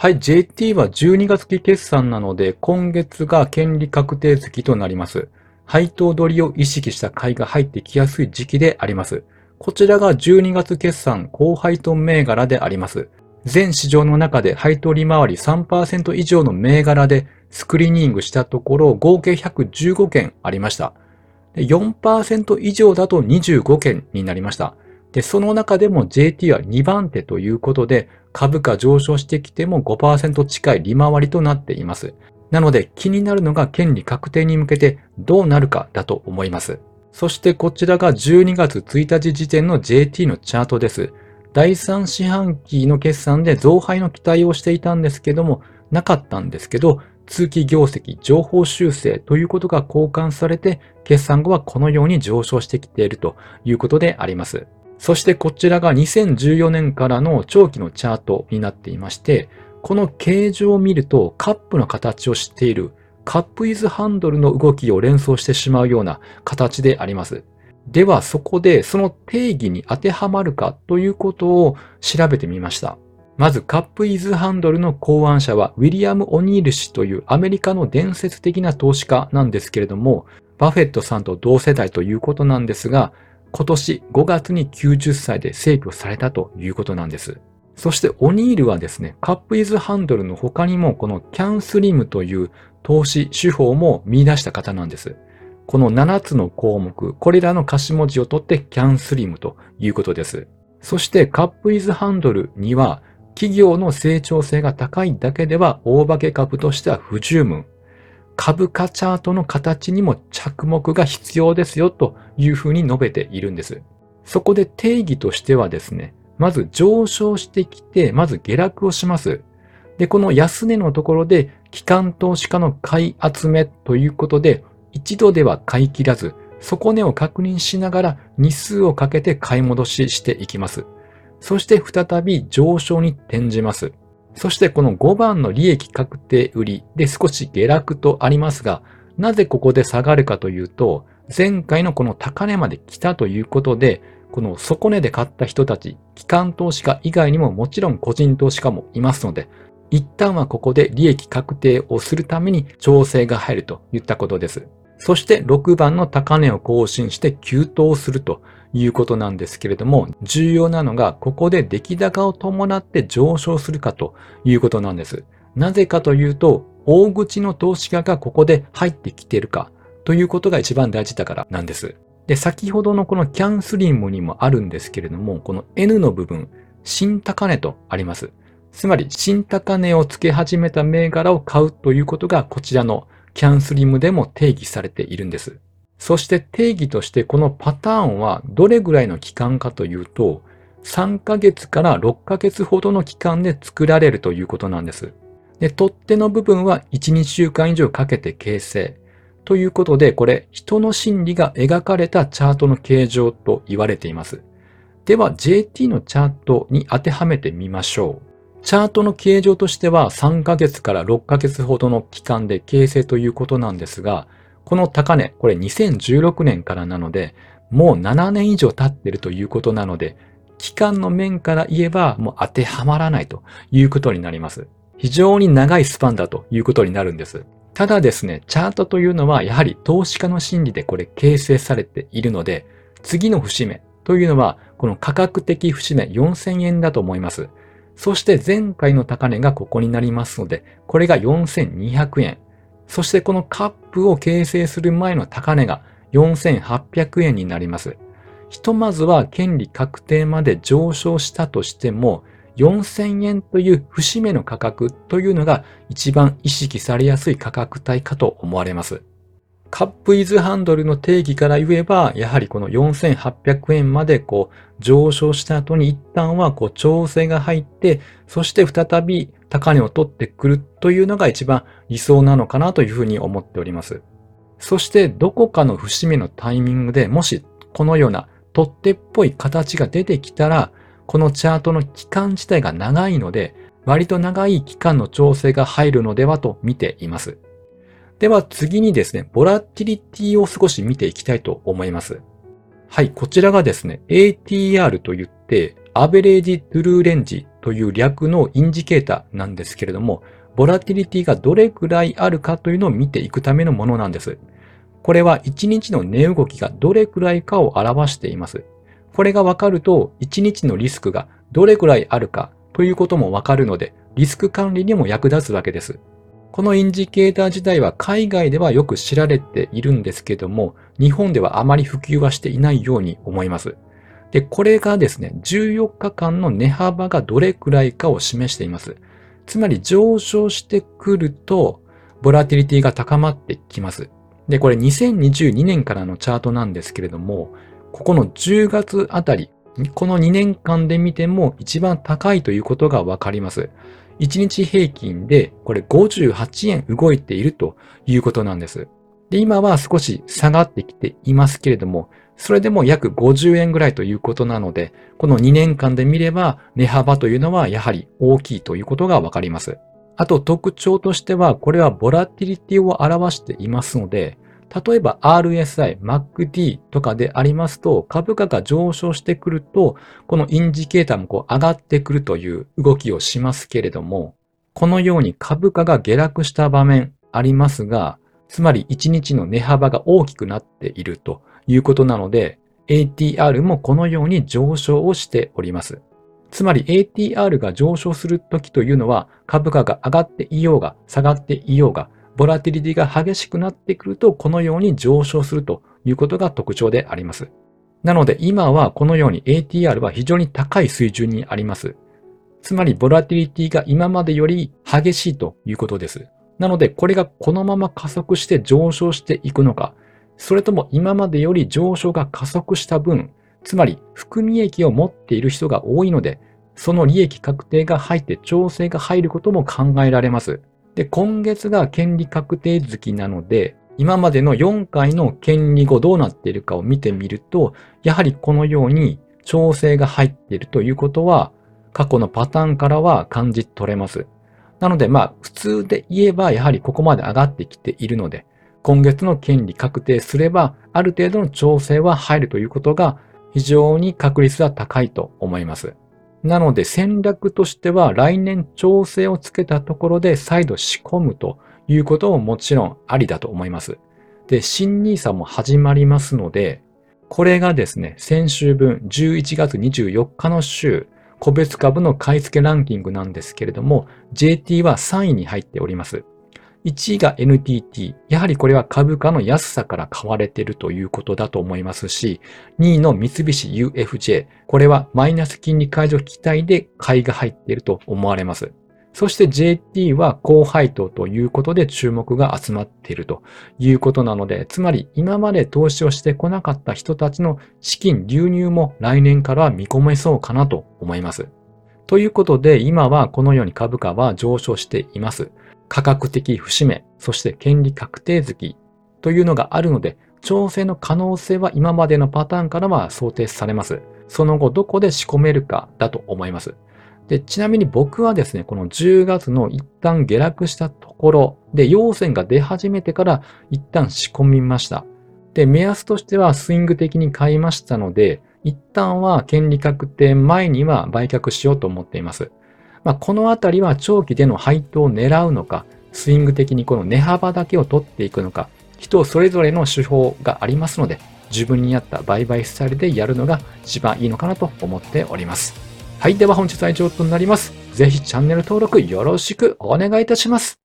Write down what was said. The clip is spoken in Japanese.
はい、JT は12月期決算なので、今月が権利確定月となります。配当取りを意識した買いが入ってきやすい時期であります。こちらが12月決算高配当銘柄であります。全市場の中で配当利回り3%以上の銘柄でスクリーニングしたところ合計115件ありました。4%以上だと25件になりました。で、その中でも JT は2番手ということで、株価上昇してきても5%近い利回りとなっています。なので気になるのが権利確定に向けてどうなるかだと思います。そしてこちらが12月1日時点の JT のチャートです。第3四半期の決算で増配の期待をしていたんですけども、なかったんですけど、通期業績情報修正ということが交換されて、決算後はこのように上昇してきているということであります。そしてこちらが2014年からの長期のチャートになっていまして、この形状を見るとカップの形をしているカップイズハンドルの動きを連想してしまうような形であります。ではそこでその定義に当てはまるかということを調べてみました。まずカップイズハンドルの考案者はウィリアム・オニール氏というアメリカの伝説的な投資家なんですけれども、バフェットさんと同世代ということなんですが、今年5月に90歳で逝去されたということなんです。そしてオニールはですね、カップイズハンドルの他にもこのキャンスリムという投資手法も見出した方なんです。この7つの項目、これらの頭文字を取ってキャンスリムということです。そしてカップイズハンドルには企業の成長性が高いだけでは大化け株としては不十分。株価チャートの形にも着目が必要ですよというふうに述べているんです。そこで定義としてはですね、まず上昇してきて、まず下落をします。で、この安値のところで、機関投資家の買い集めということで、一度では買い切らず、底値を確認しながら日数をかけて買い戻ししていきます。そして再び上昇に転じます。そしてこの5番の利益確定売りで少し下落とありますが、なぜここで下がるかというと、前回のこの高値まで来たということで、この底値で買った人たち、機関投資家以外にももちろん個人投資家もいますので、一旦はここで利益確定をするために調整が入るといったことです。そして6番の高値を更新して急騰するということなんですけれども、重要なのがここで出来高を伴って上昇するかということなんです。なぜかというと、大口の投資家がここで入ってきているかということが一番大事だからなんです。で、先ほどのこのキャンスリムにもあるんですけれども、この N の部分、新高値とあります。つまり、新高値をつけ始めた銘柄を買うということが、こちらのキャンスリムでも定義されているんです。そして定義としてこのパターンはどれぐらいの期間かというと、3ヶ月から6ヶ月ほどの期間で作られるということなんです。で、取っ手の部分は1、2週間以上かけて形成。ということで、これ、人の心理が描かれたチャートの形状と言われています。では、JT のチャートに当てはめてみましょう。チャートの形状としては3ヶ月から6ヶ月ほどの期間で形成ということなんですが、この高値、これ2016年からなので、もう7年以上経っているということなので、期間の面から言えばもう当てはまらないということになります。非常に長いスパンだということになるんです。ただですね、チャートというのはやはり投資家の心理でこれ形成されているので、次の節目というのはこの価格的節目4000円だと思います。そして前回の高値がここになりますので、これが4200円。そしてこのカップを形成する前の高値が4800円になります。ひとまずは権利確定まで上昇したとしても、4000円という節目の価格というのが一番意識されやすい価格帯かと思われます。カップイズハンドルの定義から言えば、やはりこの4800円までこう上昇した後に一旦はこう調整が入って、そして再び高値を取ってくるというのが一番理想なのかなというふうに思っております。そしてどこかの節目のタイミングでもしこのような取っ手っぽい形が出てきたら、このチャートの期間自体が長いので、割と長い期間の調整が入るのではと見ています。では次にですね、ボラティリティを少し見ていきたいと思います。はい、こちらがですね、ATR と言って、アベレージトゥルーレンジという略のインジケーターなんですけれども、ボラティリティがどれくらいあるかというのを見ていくためのものなんです。これは1日の値動きがどれくらいかを表しています。これがわかると、1日のリスクがどれくらいあるかということもわかるので、リスク管理にも役立つわけです。このインジケーター自体は海外ではよく知られているんですけども、日本ではあまり普及はしていないように思います。で、これがですね、14日間の値幅がどれくらいかを示しています。つまり上昇してくると、ボラティリティが高まってきます。で、これ2022年からのチャートなんですけれども、ここの10月あたり、この2年間で見ても一番高いということがわかります。1日平均でこれ58円動いているということなんです。で、今は少し下がってきていますけれども、それでも約50円ぐらいということなので、この2年間で見れば値幅というのはやはり大きいということがわかります。あと特徴としては、これはボラティリティを表していますので、例えば RSI、MACD とかでありますと、株価が上昇してくると、このインジケーターもこう上がってくるという動きをしますけれども、このように株価が下落した場面ありますが、つまり1日の値幅が大きくなっているということなので、ATR もこのように上昇をしております。つまり ATR が上昇するときというのは株価が上がっていようが下がっていようがボラティリティが激しくなってくるとこのように上昇するということが特徴であります。なので今はこのように ATR は非常に高い水準にあります。つまりボラティリティが今までより激しいということです。なのでこれがこのまま加速して上昇していくのか、それとも今までより上昇が加速した分、つまり含み益を持っている人が多いので、その利益確定が入って調整が入ることも考えられます。で、今月が権利確定月なので、今までの4回の権利後どうなっているかを見てみると、やはりこのように調整が入っているということは、過去のパターンからは感じ取れます。なので、まあ、普通で言えば、やはりここまで上がってきているので、今月の権利確定すれば、ある程度の調整は入るということが非常に確率は高いと思います。なので戦略としては来年調整をつけたところで再度仕込むということももちろんありだと思います。で、新 nisa も始まりますので、これがですね、先週分11月24日の週、個別株の買い付けランキングなんですけれども、JT は3位に入っております。1位が NTT。やはりこれは株価の安さから買われているということだと思いますし、2位の三菱 UFJ。これはマイナス金利解除期待で買いが入っていると思われます。そして JT は高配当ということで注目が集まっているということなので、つまり今まで投資をしてこなかった人たちの資金流入も来年からは見込めそうかなと思います。ということで、今はこのように株価は上昇しています。価格的節目、そして権利確定月というのがあるので、調整の可能性は今までのパターンからは想定されます。その後どこで仕込めるかだと思います。で、ちなみに僕はですね、この10月の一旦下落したところで、陽線が出始めてから一旦仕込みました。で、目安としてはスイング的に買いましたので、一旦は権利確定前には売却しようと思っています。まあ、このあたりは長期での配当を狙うのか、スイング的にこの値幅だけを取っていくのか、人それぞれの手法がありますので、自分に合った売買スタイルでやるのが一番いいのかなと思っております。はい。では本日は以上となります。ぜひチャンネル登録よろしくお願いいたします。